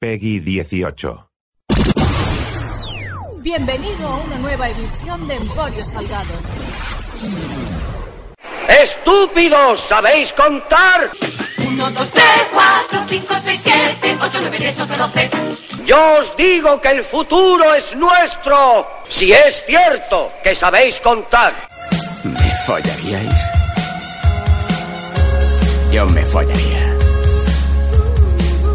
Peggy 18. Bienvenido a una nueva edición de Emporio Salgado. ¡Estúpidos! ¿Sabéis contar? 1, 2, 3, 4, 5, 6, 7, 8, 9, 10, 11, 12. Yo os digo que el futuro es nuestro. Si es cierto que sabéis contar. ¿Me follaríais? Yo me follaría.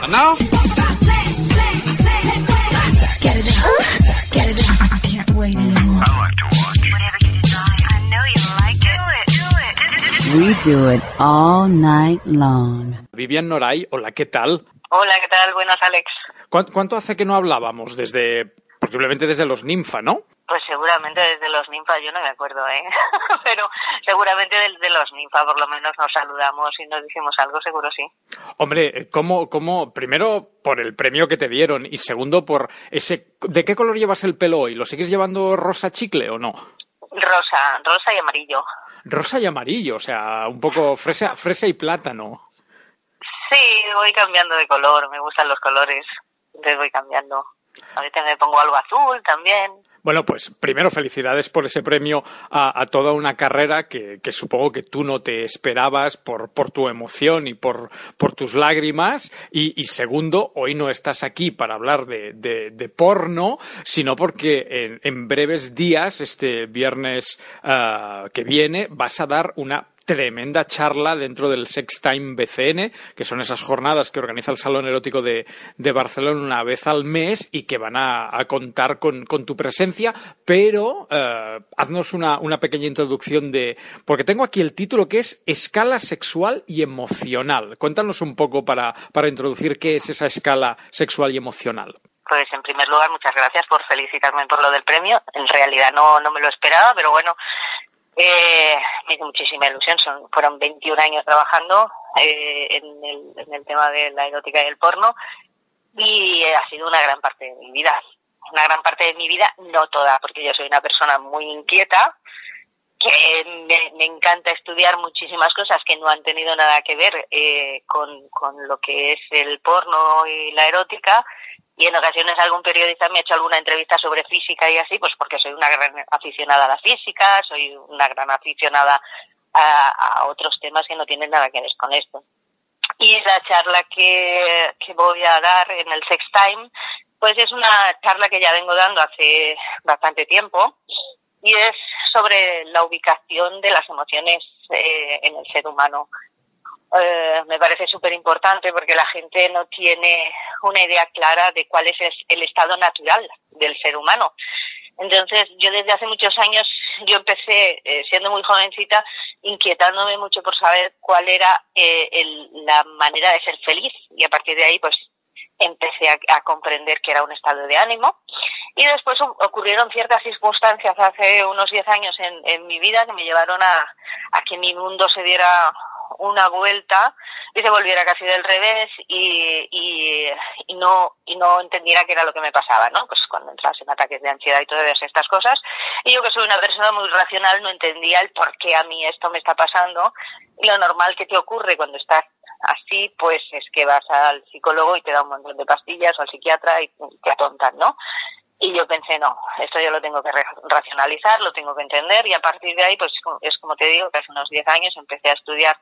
And now? We do it all night long. Vivian Noray, hola, ¿qué tal? Hola, ¿qué tal? Buenas, Alex. ¿Cuánto, cuánto hace que no hablábamos? Desde, posiblemente desde los Ninfa, ¿no? Pues seguramente desde los ninfa, yo no me acuerdo, ¿eh? Pero seguramente desde los ninfa por lo menos nos saludamos y nos decimos algo, seguro sí. Hombre, ¿cómo, cómo, primero por el premio que te dieron y segundo por ese... ¿De qué color llevas el pelo hoy? ¿Lo sigues llevando rosa chicle o no? Rosa, rosa y amarillo. Rosa y amarillo, o sea, un poco fresa, fresa y plátano. Sí, voy cambiando de color, me gustan los colores, entonces voy cambiando. A veces me pongo algo azul también. Bueno, pues primero felicidades por ese premio a, toda una carrera que, supongo que tú no te esperabas por, tu emoción y por, tus lágrimas. Y, segundo, hoy no estás aquí para hablar de, porno, sino porque en, breves días, este viernes uh, que viene, vas a dar una tremenda charla dentro del Sex Time BCN, que son esas jornadas que organiza el Salón Erótico de, de Barcelona una vez al mes y que van a, a contar con, con, tu presencia, pero eh, haznos una, una, pequeña introducción de... porque tengo aquí el título que es Escala Sexual y Emocional. Cuéntanos un poco para, para introducir qué es esa escala sexual y emocional. Pues en primer lugar, muchas gracias por felicitarme por lo del premio. En realidad no, no me lo esperaba, pero bueno, eh, me hizo muchísima ilusión, son, fueron 21 años trabajando eh, en, el, tema de la erótica y el porno y ha sido una gran parte de mi vida. Una gran parte de mi vida, no toda, porque yo soy una persona muy inquieta, que me, me encanta estudiar muchísimas cosas que no han tenido nada que ver eh, con, con lo que es el porno y la erótica, y en ocasiones algún periodista me ha hecho alguna entrevista sobre física y así, pues porque soy una gran aficionada a la física, soy una gran aficionada a, otros temas que no tienen nada que ver con esto. Y la charla que, que voy a dar en el Sex Time, pues es una charla que ya vengo dando hace bastante tiempo y es sobre la ubicación de las emociones eh, en el ser humano. Eh, me parece súper importante porque la gente no tiene una idea clara de cuál es el estado natural del ser humano. Entonces, yo desde hace muchos años, yo empecé, eh, siendo muy jovencita, inquietándome mucho por saber cuál era eh, el, la manera de ser feliz. Y a partir de ahí, pues, empecé a, comprender que era un estado de ánimo. Y después ocurrieron ciertas circunstancias hace unos 10 años en, en mi vida que me llevaron a, a que mi mundo se diera una vuelta y se volviera casi del revés y, y, no y no entendiera qué era lo que me pasaba, ¿no? Pues cuando entras en ataques de ansiedad y todas estas cosas. Y yo que soy una persona muy racional no entendía el por qué a mí esto me está pasando y lo normal que te ocurre cuando estás así, pues es que vas al psicólogo y te da un montón de pastillas o al psiquiatra y te atontan, ¿no? Y yo pensé, no, esto yo lo tengo que racionalizar, lo tengo que entender y a partir de ahí, pues es como te digo, que hace unos 10 años empecé a estudiar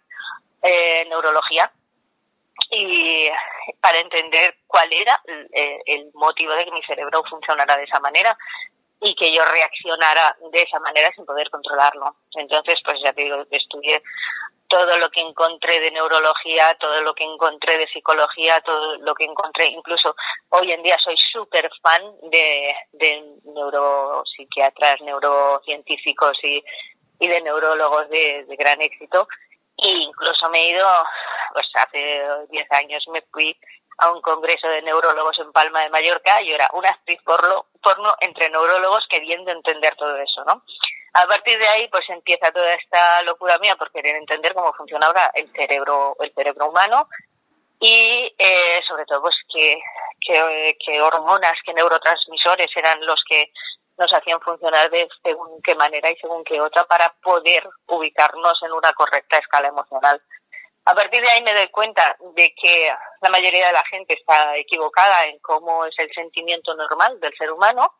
eh, neurología y para entender cuál era el motivo de que mi cerebro funcionara de esa manera y que yo reaccionara de esa manera sin poder controlarlo. Entonces, pues ya te digo, estudié todo lo que encontré de neurología, todo lo que encontré de psicología, todo lo que encontré, incluso hoy en día soy súper fan de, neuropsiquiatras, neurocientíficos y, y de neurólogos de gran éxito. E incluso me he ido, pues hace 10 años me fui a un congreso de neurólogos en Palma de Mallorca. Yo era una actriz porno, porno entre neurólogos queriendo entender todo eso, ¿no? A partir de ahí, pues empieza toda esta locura mía por querer entender cómo funciona ahora el cerebro, el cerebro humano y eh, sobre todo, pues qué, qué, hormonas, qué neurotransmisores eran los que nos hacían funcionar de según qué manera y según qué otra para poder ubicarnos en una correcta escala emocional. A partir de ahí me doy cuenta de que la mayoría de la gente está equivocada en cómo es el sentimiento normal del ser humano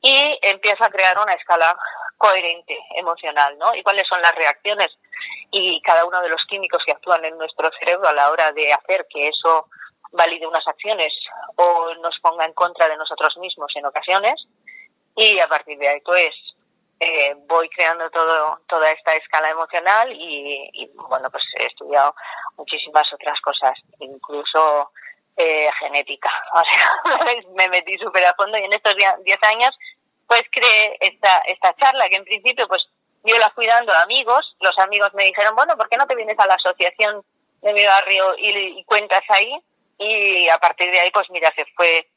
y empiezo a crear una escala coherente emocional, ¿no? Y cuáles son las reacciones y cada uno de los químicos que actúan en nuestro cerebro a la hora de hacer que eso valide unas acciones o nos ponga en contra de nosotros mismos en ocasiones. Y a partir de ahí, pues, eh, voy creando todo, toda esta escala emocional y, bueno, pues he estudiado muchísimas otras cosas, incluso eh, genética. O sea, me metí súper a fondo y en estos 10 años pues creé esta, esta charla que en principio pues yo la fui dando a amigos, los amigos me dijeron, bueno, ¿por qué no te vienes a la asociación de mi barrio y, y cuentas ahí? Y a partir de ahí pues mira, se fue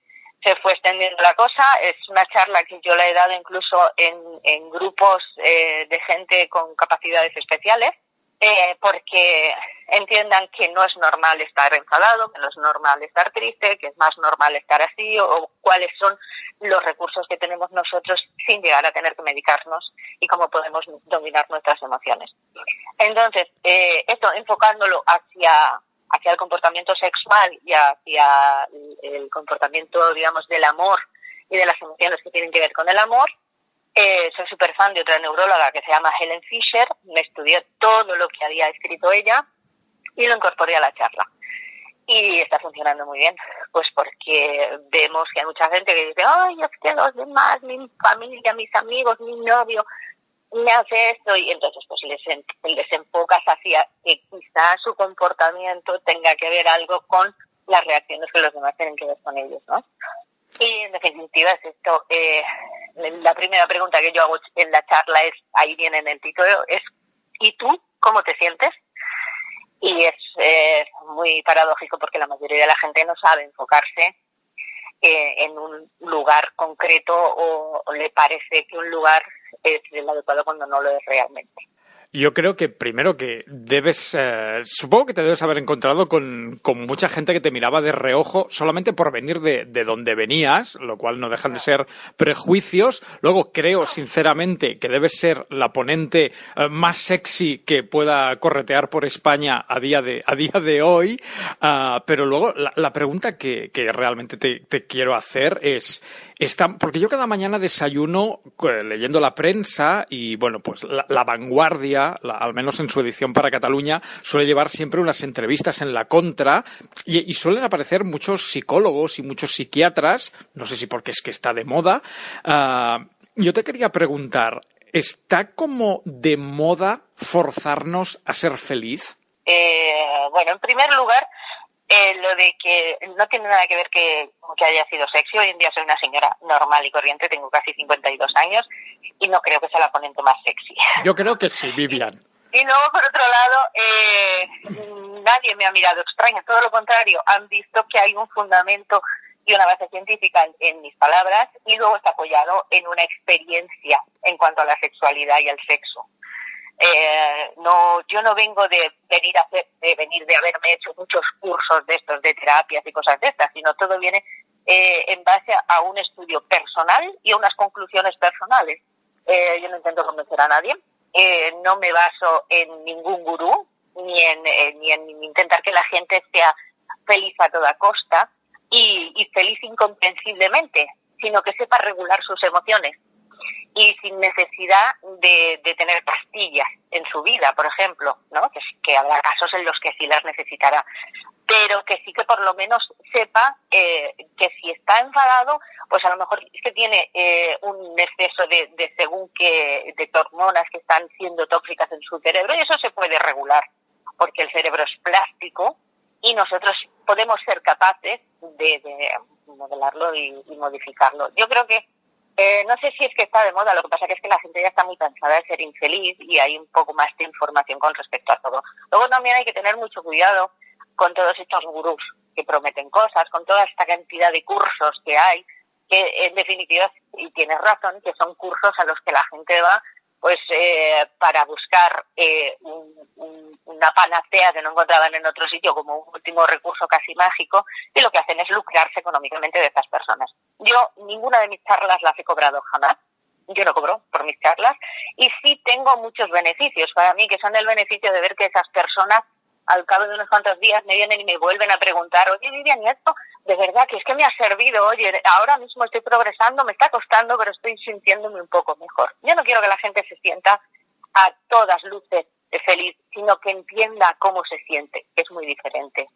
se fue extendiendo la cosa. Es una charla que yo la he dado incluso en, en grupos eh, de gente con capacidades especiales, eh, porque entiendan que no es normal estar enfadado, que no es normal estar triste, que es más normal estar así, o, cuáles son los recursos que tenemos nosotros sin llegar a tener que medicarnos y cómo podemos dominar nuestras emociones. Entonces, eh, esto enfocándolo hacia hacia el comportamiento sexual y hacia el comportamiento, digamos, del amor y de las emociones que tienen que ver con el amor. Eh, soy súper fan de otra neuróloga que se llama Helen Fisher, me estudié todo lo que había escrito ella y lo incorporé a la charla. Y está funcionando muy bien, pues porque vemos que hay mucha gente que dice, ay, es que los demás, mi familia, mis amigos, mi novio, me hace esto y entonces pues les, les enfocas hacia que quizá su comportamiento tenga que ver algo con las reacciones que los demás tienen que ver con ellos, ¿no? Y en definitiva es esto, eh, la primera pregunta que yo hago en la charla es, ahí viene en el título, es ¿y tú cómo te sientes? Y es eh, muy paradójico porque la mayoría de la gente no sabe enfocarse eh, en un lugar concreto o, le parece que un lugar es el adecuado cuando no lo es realmente. Yo creo que primero que debes, eh, supongo que te debes haber encontrado con, mucha gente que te miraba de reojo solamente por venir de, de, donde venías, lo cual no dejan de ser prejuicios. Luego creo sinceramente que debes ser la ponente eh, más sexy que pueda corretear por España a día de, a día de hoy. Ah, pero luego la, pregunta que, que realmente te, te quiero hacer es, porque yo cada mañana desayuno eh, leyendo la prensa y, bueno, pues la, vanguardia, al menos en su edición para Cataluña, suele llevar siempre unas entrevistas en la contra y, suelen aparecer muchos psicólogos y muchos psiquiatras, no sé si porque es que está de moda. Ah, yo te quería preguntar, ¿está como de moda forzarnos a ser feliz? Eh, bueno, en primer lugar, eh, lo de que no tiene nada que ver que, que haya sido sexy. Hoy en día soy una señora normal y corriente, tengo casi 52 años y no creo que sea la ponente más sexy. Yo creo que sí, Vivian. Y luego, por otro lado, eh, nadie me ha mirado extraño, todo lo contrario, han visto que hay un fundamento y una base científica en, mis palabras y luego está apoyado en una experiencia en cuanto a la sexualidad y el sexo. Eh, no, yo no vengo de venir a hacer, de venir de haberme hecho muchos cursos de estos, de terapias y cosas de estas, sino todo viene eh, en base a un estudio personal y a unas conclusiones personales. Eh, yo no intento convencer a nadie, eh, no me baso en ningún gurú, ni en, eh, ni en intentar que la gente sea feliz a toda costa y, y feliz incomprensiblemente, sino que sepa regular sus emociones y sin necesidad de, de tener pastillas en su vida, por ejemplo, ¿no? Que, que habrá casos en los que sí las necesitará, pero que sí que por lo menos sepa eh, que si está enfadado, pues a lo mejor es que tiene eh, un exceso de, de según que de hormonas que están siendo tóxicas en su cerebro y eso se puede regular porque el cerebro es plástico y nosotros podemos ser capaces de, de modelarlo y, modificarlo. Yo creo que eh, no sé si es que está de moda, lo que pasa que es que la gente ya está muy cansada de ser infeliz y hay un poco más de información con respecto a todo. Luego también hay que tener mucho cuidado con todos estos gurús que prometen cosas, con toda esta cantidad de cursos que hay, que en definitiva, y tienes razón, que son cursos a los que la gente va pues eh, para buscar eh, un, un, una panacea que no encontraban en otro sitio como un último recurso casi mágico y lo que hacen es lucrarse económicamente de estas personas. Yo ninguna de mis charlas las he cobrado jamás, yo no cobro por mis charlas y sí tengo muchos beneficios para mí que son el beneficio de ver que esas personas al cabo de unos cuantos días me vienen y me vuelven a preguntar, oye Vivian, ¿y esto de verdad que es que me ha servido? Oye, ahora mismo estoy progresando, me está costando, pero estoy sintiéndome un poco mejor. Yo no quiero que la gente se sienta a todas luces feliz, sino que entienda cómo se siente, que es muy diferente.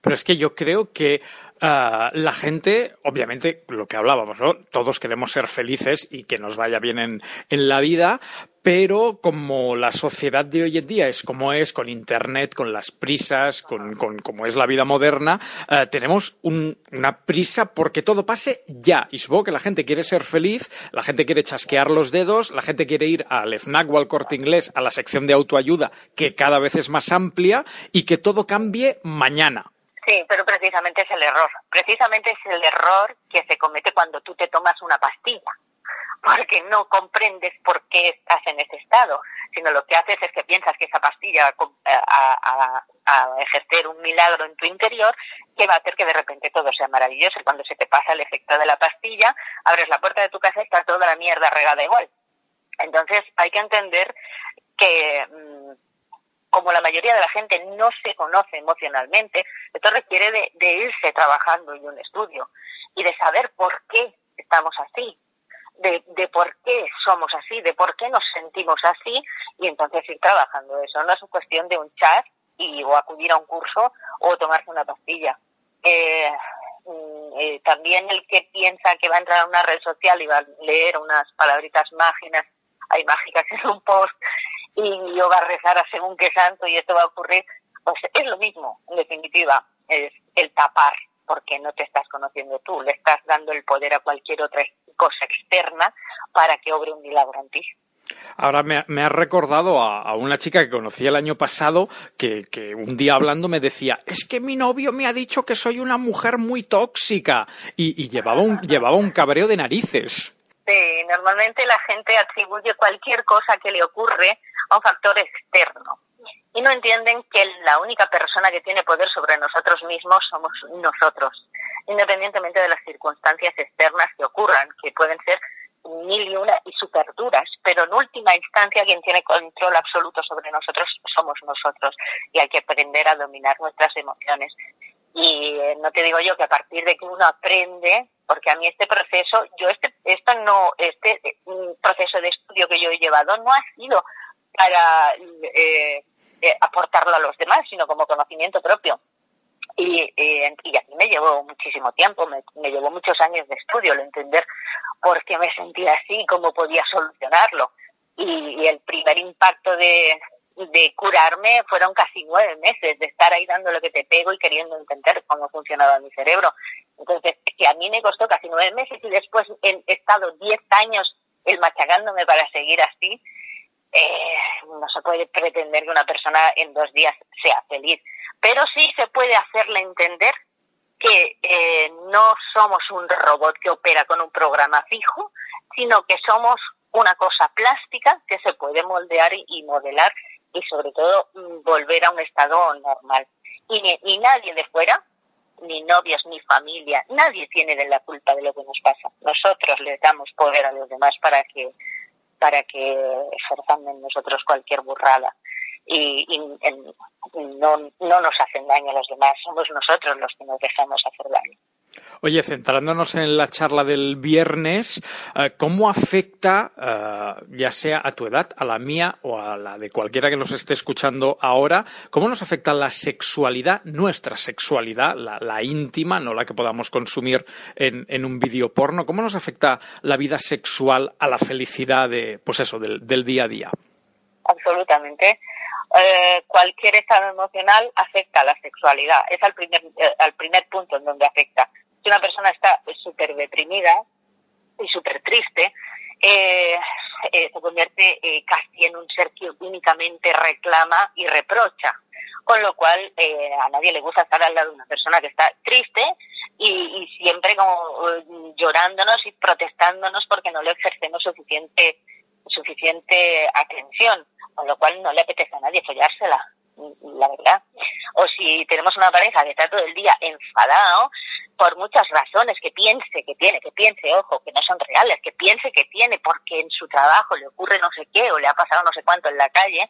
Pero es que yo creo que uh, la gente, obviamente, lo que hablábamos, ¿no? Todos queremos ser felices y que nos vaya bien en, en, la vida, pero como la sociedad de hoy en día es como es, con Internet, con las prisas, con, con como es la vida moderna, uh, tenemos un, una prisa porque todo pase ya. Y supongo que la gente quiere ser feliz, la gente quiere chasquear los dedos, la gente quiere ir al FNAC o al corte inglés, a la sección de autoayuda, que cada vez es más amplia, y que todo cambie mañana. Sí, pero precisamente es el error. Precisamente es el error que se comete cuando tú te tomas una pastilla, porque no comprendes por qué estás en ese estado, sino lo que haces es que piensas que esa pastilla va a, a, ejercer un milagro en tu interior que va a hacer que de repente todo sea maravilloso. Y cuando se te pasa el efecto de la pastilla, abres la puerta de tu casa y está toda la mierda regada igual. Entonces hay que entender que mmm, como la mayoría de la gente no se conoce emocionalmente, esto requiere de, de, irse trabajando en un estudio y de saber por qué estamos así, de, de, por qué somos así, de por qué nos sentimos así y entonces ir trabajando eso. No es cuestión de un chat y o acudir a un curso o tomarse una pastilla. Eh, eh, también el que piensa que va a entrar a una red social y va a leer unas palabritas mágicas, hay mágicas en un post y yo va a rezar a según qué santo y esto va a ocurrir, pues es lo mismo, en definitiva, es el tapar, porque no te estás conociendo tú, le estás dando el poder a cualquier otra cosa externa para que obre un milagro en ti. Ahora me, me has recordado a, a, una chica que conocí el año pasado que, que, un día hablando me decía, es que mi novio me ha dicho que soy una mujer muy tóxica y, y llevaba, un, llevaba un cabreo de narices. Sí, normalmente la gente atribuye cualquier cosa que le ocurre a un factor externo y no entienden que la única persona que tiene poder sobre nosotros mismos somos nosotros, independientemente de las circunstancias externas que ocurran, que pueden ser mil y una y super duras, pero en última instancia quien tiene control absoluto sobre nosotros somos nosotros y hay que aprender a dominar nuestras emociones. Y eh, no te digo yo que a partir de que uno aprende, porque a mí este proceso, yo este, esto no, este proceso de estudio que yo he llevado no ha sido para eh, eh, aportarlo a los demás, sino como conocimiento propio. Y, eh, y a me llevó muchísimo tiempo, me, me llevó muchos años de estudio el entender por qué me sentía así, cómo podía solucionarlo. Y, y el primer impacto de, de curarme fueron casi nueve meses de estar ahí dando lo que te pego y queriendo entender cómo funcionaba mi cerebro. Entonces, que a mí me costó casi nueve meses y después he estado diez años el machacándome para seguir así, eh, no se puede pretender que una persona en dos días sea feliz, pero sí se puede hacerle entender que eh, no somos un robot que opera con un programa fijo, sino que somos una cosa plástica que se puede moldear y modelar y sobre todo mm, volver a un estado normal. Y, y nadie de fuera, ni novios, ni familia, nadie tiene de la culpa de lo que nos pasa. Nosotros les damos poder a los demás para que para que ejerzan en nosotros cualquier burrada. Y, y en, no, no nos hacen daño a los demás, somos nosotros los que nos dejamos hacer daño. Oye, centrándonos en la charla del viernes, eh, ¿cómo afecta, eh, ya sea a tu edad, a la mía o a la de cualquiera que nos esté escuchando ahora, cómo nos afecta la sexualidad, nuestra sexualidad, la, íntima, no la que podamos consumir en, un vídeo porno? ¿Cómo nos afecta la vida sexual a la felicidad de, pues eso, del, día a día? Absolutamente. Eh, cualquier estado emocional afecta a la sexualidad. Es al primer, al primer punto en donde afecta si una persona está súper deprimida y súper triste, eh, eh, se convierte eh, casi en un ser que únicamente reclama y reprocha. Con lo cual, a nadie le gusta estar al lado de una persona que está triste y, siempre como llorándonos y protestándonos porque no le ejercemos suficiente, suficiente atención. Con lo cual, no le apetece a nadie follársela la verdad. O si tenemos una pareja que está todo el día enfadado, por muchas razones, que piense que tiene, que piense, ojo, que no son reales, que piense que tiene porque en su trabajo le ocurre no sé qué o le ha pasado no sé cuánto en la calle,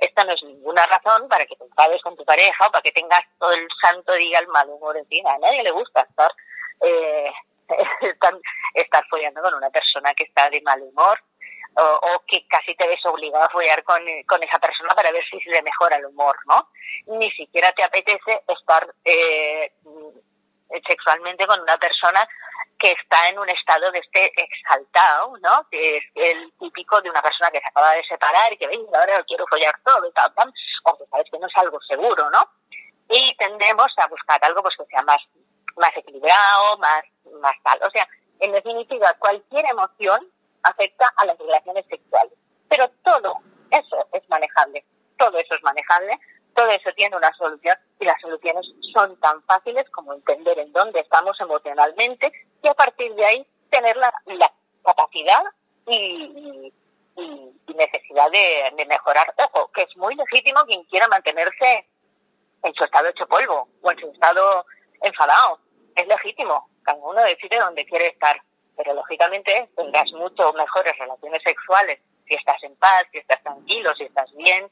esta no es ninguna razón para que te enfades con tu pareja o para que tengas todo el santo día el mal humor encima. A nadie le gusta estar, eh, estar, follando con una persona que está de mal humor o, que casi te ves obligado a follar con, con, esa persona para ver si se le mejora el humor, ¿no? Ni siquiera te apetece estar eh, sexualmente con una persona que está en un estado de este exaltado, ¿no? Que es el típico de una persona que se acaba de separar y que venga, ahora quiero follar todo y tal, tal, aunque sabes que no es algo seguro, ¿no? Y tendemos a buscar algo pues que sea más, más equilibrado, más, más tal. O sea, en definitiva, cualquier emoción afecta a las relaciones sexuales. Pero todo eso es manejable. Todo eso es manejable todo eso tiene una solución y las soluciones son tan fáciles como entender en dónde estamos emocionalmente y a partir de ahí tener la, capacidad y, necesidad de, mejorar. Ojo, que es muy legítimo quien quiera mantenerse en su estado hecho polvo o en su estado enfadado. Es legítimo. Cada uno decide dónde quiere estar. Pero lógicamente tendrás mucho mejores relaciones sexuales si estás en paz, si estás tranquilo, si estás bien,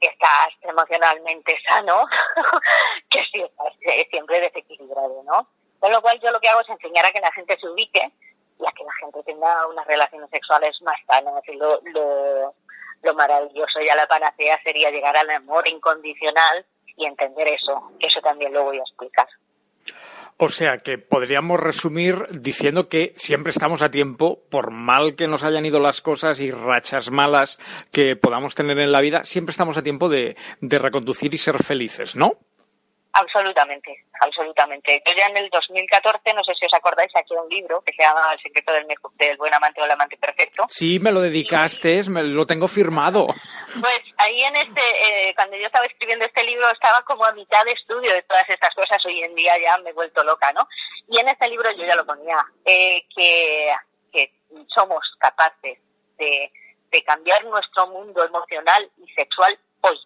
estás emocionalmente sano que si estás eh, siempre desequilibrado, ¿no? Con lo cual yo lo que hago es enseñar a que la gente se ubique y a que la gente tenga unas relaciones sexuales más sanas y lo, lo, lo maravilloso ya la panacea sería llegar al amor incondicional y entender eso, eso también lo voy a explicar. O sea que podríamos resumir diciendo que siempre estamos a tiempo, por mal que nos hayan ido las cosas y rachas malas que podamos tener en la vida, siempre estamos a tiempo de, de reconducir y ser felices, ¿no? Absolutamente, absolutamente. Yo ya en el 2014, no sé si os acordáis, aquí un libro que se llama El secreto del, del buen amante o el amante perfecto. Sí, me lo dedicaste, me lo tengo firmado. Pues ahí en este, eh, cuando yo estaba escribiendo este libro, estaba como a mitad de estudio de todas estas cosas. Hoy en día ya me he vuelto loca, ¿no? Y en este libro yo ya lo ponía, eh, que, que somos capaces de, de cambiar nuestro mundo emocional y sexual hoy,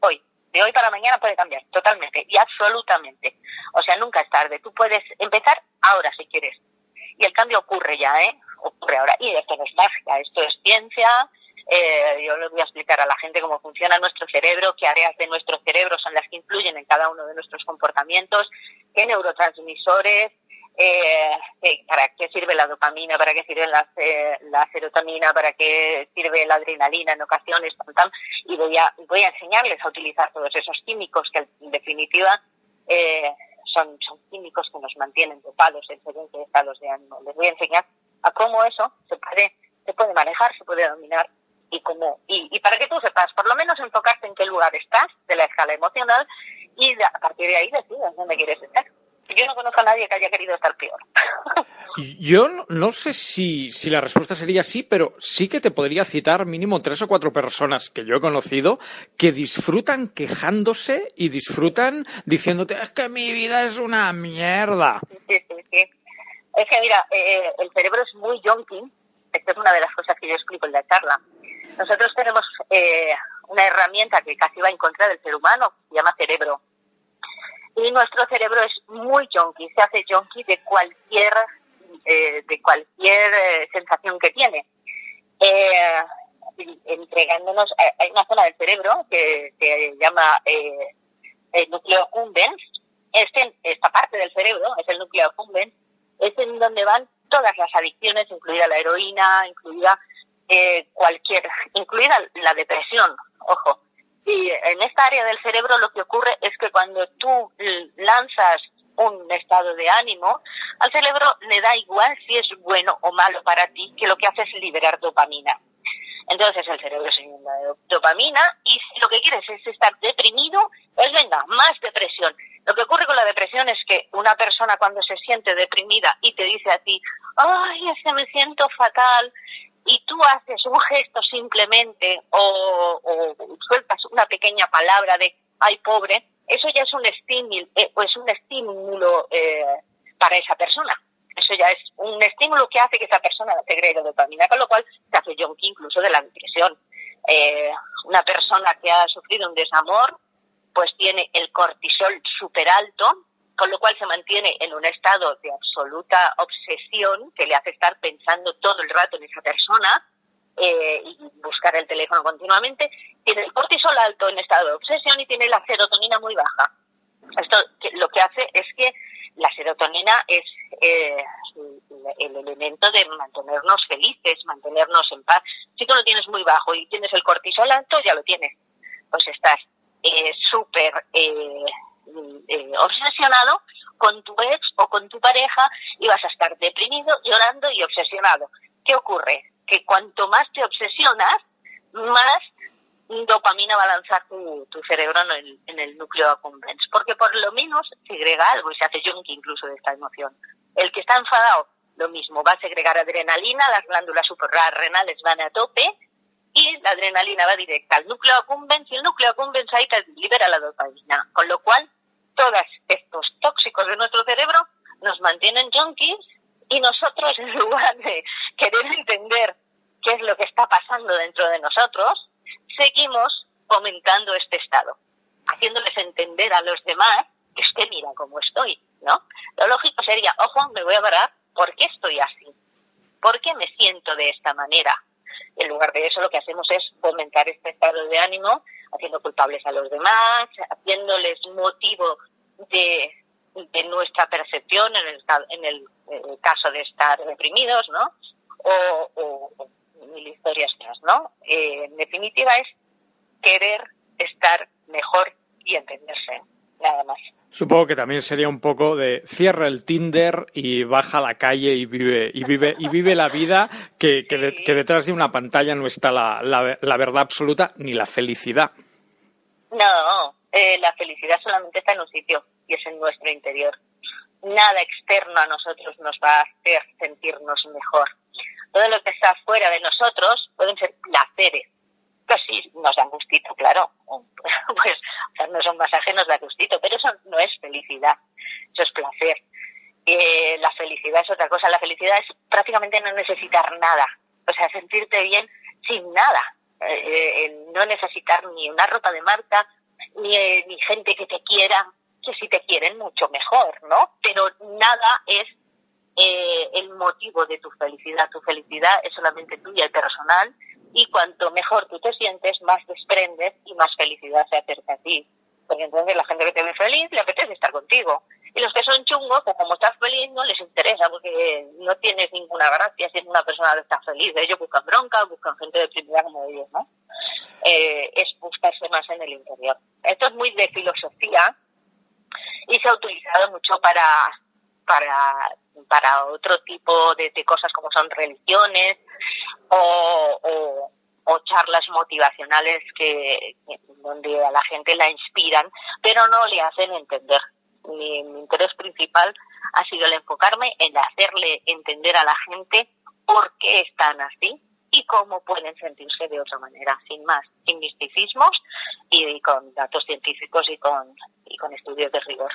hoy de hoy para mañana puede cambiar totalmente y absolutamente. O sea, nunca es tarde. Tú puedes empezar ahora si quieres. Y el cambio ocurre ya, ¿eh? Ocurre ahora. Y esto no es magia, esto es ciencia. Eh, yo les voy a explicar a la gente cómo funciona nuestro cerebro, qué áreas de nuestro cerebro son las que influyen en cada uno de nuestros comportamientos, qué neurotransmisores, eh, para qué sirve la dopamina, para qué sirve la, eh, serotonina, para qué sirve la adrenalina en ocasiones, tal, y voy a, voy a enseñarles a utilizar todos esos químicos que en definitiva eh, son, son químicos que nos mantienen dopados en según estados de ánimo. Les voy a enseñar a cómo eso se puede, se puede manejar, se puede dominar y cómo, y, y para que tú sepas, por lo menos enfocarte en qué lugar estás de la escala emocional y a partir de ahí decidas dónde quieres estar. Yo no conozco a nadie que haya querido estar peor. Yo no, sé si, si, la respuesta sería sí, pero sí que te podría citar mínimo tres o cuatro personas que yo he conocido que disfrutan quejándose y disfrutan diciéndote es que mi vida es una mierda. Sí, sí, sí. Es que mira, eh, el cerebro es muy yonky. Esta es una de las cosas que yo explico en la charla. Nosotros tenemos eh, una herramienta que casi va en contra del ser humano, se llama cerebro y nuestro cerebro es muy junkie, se hace junkie de cualquier, eh, de cualquier eh, sensación que tiene. Eh, entregándonos, hay una zona del cerebro que se llama el núcleo cumbens, este, esta parte del cerebro, es el núcleo accumbens, es en donde van todas las adicciones, incluida la heroína, incluida eh, cualquier, incluida la depresión, ojo. Y en esta área del cerebro lo que ocurre es que cuando tú lanzas un estado de ánimo, al cerebro le da igual si es bueno o malo para ti, que lo que hace es liberar dopamina. Entonces el cerebro se inunda de dopamina y si lo que quieres es estar deprimido, pues venga, más depresión. Lo que ocurre con la depresión es que una persona cuando se siente deprimida y te dice a ti, ay, es me siento fatal, y tú haces un gesto simplemente o, o sueltas una pequeña palabra de, ay, pobre, eso ya es un estímulo, eh, pues un estímulo eh, para esa persona. Eso ya es un estímulo que hace que esa persona segregue dopamina, con lo cual se hace yonki incluso de la depresión. Eh, una persona que ha sufrido un desamor, pues tiene el cortisol súper alto, con lo cual se mantiene en un estado de absoluta obsesión que le hace estar pensando todo el rato en esa persona eh, y buscar el teléfono continuamente, tiene el cortisol alto en estado de obsesión y tiene la serotonina muy baja. Esto lo que hace es que la serotonina es eh, el elemento de mantenernos felices, mantenernos en paz. Si tú lo tienes muy bajo y tienes el cortisol alto, ya lo tienes. Pues estás eh, súper eh, eh, obsesionado con tu ex o con tu pareja y vas a estar deprimido, llorando y obsesionado. ¿Qué ocurre? Que cuanto más te obsesionas, más dopamina va a lanzar tu, cerebro en el, núcleo accumbens, porque por lo menos segrega algo y se hace junkie incluso de esta emoción. El que está enfadado, lo mismo, va a segregar adrenalina, las glándulas suprarrenales van a tope y la adrenalina va directa al núcleo accumbens y el núcleo accumbens ahí libera la dopamina, con lo cual todos estos tóxicos de nuestro cerebro nos mantienen junkies y nosotros en lugar de querer entender qué es lo que está pasando dentro de nosotros, seguimos fomentando este estado, haciéndoles entender a los demás que es mira cómo estoy, ¿no? Lo lógico sería, ojo, me voy a parar, ¿por qué estoy así? ¿Por qué me siento de esta manera? En lugar de eso, lo que hacemos es fomentar este estado de ánimo, haciendo culpables a los demás, haciéndoles motivo de, de nuestra percepción en el, en el, caso de estar deprimidos, ¿no? O, mil historias más, ¿no? Eh, en definitiva es querer estar mejor y entenderse, nada más. Supongo que también sería un poco de cierra el Tinder y baja a la calle y vive y vive y vive la vida que, que, de, que detrás de una pantalla no está la, la, la, verdad absoluta ni la felicidad. No, eh, la felicidad solamente está en un sitio y es en nuestro interior. Nada externo a nosotros nos va a hacer sentirnos mejor. Todo lo que está fuera de nosotros pueden ser placeres, pues sí, nos dan gustito, claro. Pues no son masaje, nos da gustito, pero eso no es felicidad, eso es placer. Eh, la felicidad es otra cosa, la felicidad es prácticamente no necesitar nada, o sea, sentirte bien sin nada, eh, eh no necesitar ni una ropa de marca, ni, eh, ni gente que te quiera, que si te quieren mucho mejor, ¿no? Pero nada es el motivo de tu felicidad, tu felicidad es solamente tuya y personal y cuanto mejor tú te sientes, más desprendes y más felicidad se acerca a ti. Porque entonces la gente que te ve feliz le apetece estar contigo. Y los que son chungos, pues como estás feliz, no les interesa porque no tienes ninguna gracia si es una persona que está feliz. Ellos buscan bronca, buscan gente deprimida como ellos, ¿no? Eh, es buscarse más en el interior. Esto es muy de filosofía y se ha utilizado mucho para, para, para otro tipo de, de cosas como son religiones o, charlas motivacionales que, donde a la gente la inspiran, pero no le hacen entender. Mi, mi interés principal ha sido el enfocarme en hacerle entender a la gente por qué están así y cómo pueden sentirse de otra manera, sin más, sin misticismos y, con datos científicos y con, y con estudios de rigor.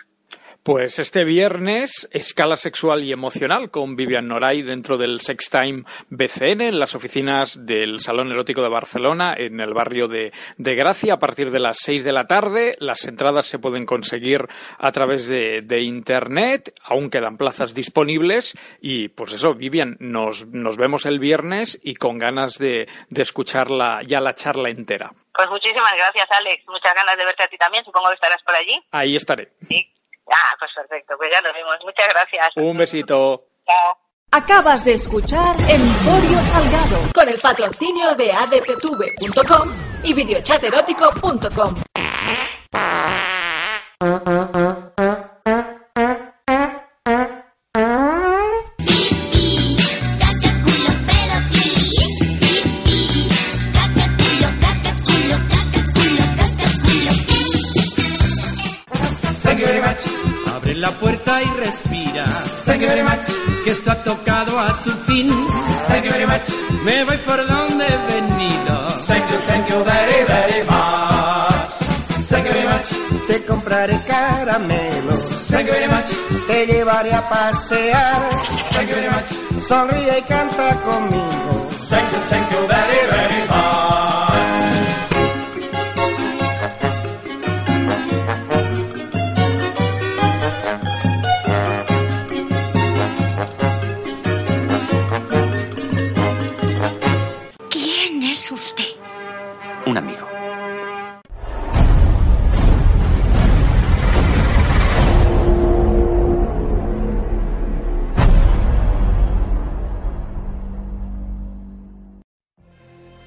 Pues este viernes, escala sexual y emocional con Vivian Noray dentro del Sex Time BCN en las oficinas del Salón Erótico de Barcelona, en el barrio de, de Gracia, a partir de las seis de la tarde. Las entradas se pueden conseguir a través de, de Internet, aún quedan plazas disponibles. Y pues eso, Vivian, nos, nos vemos el viernes y con ganas de, de escuchar la, ya la charla entera. Pues muchísimas gracias, Alex. Muchas ganas de verte a ti también. Supongo que estarás por allí. Ahí estaré. Sí. Ah, pues perfecto, pues ya nos vemos. Muchas gracias. Un besito. Chao. Acabas de escuchar Emporio Salgado con el patrocinio de adptv.com y videochaterótico.com. pasear. Thank you very much. Sonríe y canta conmigo.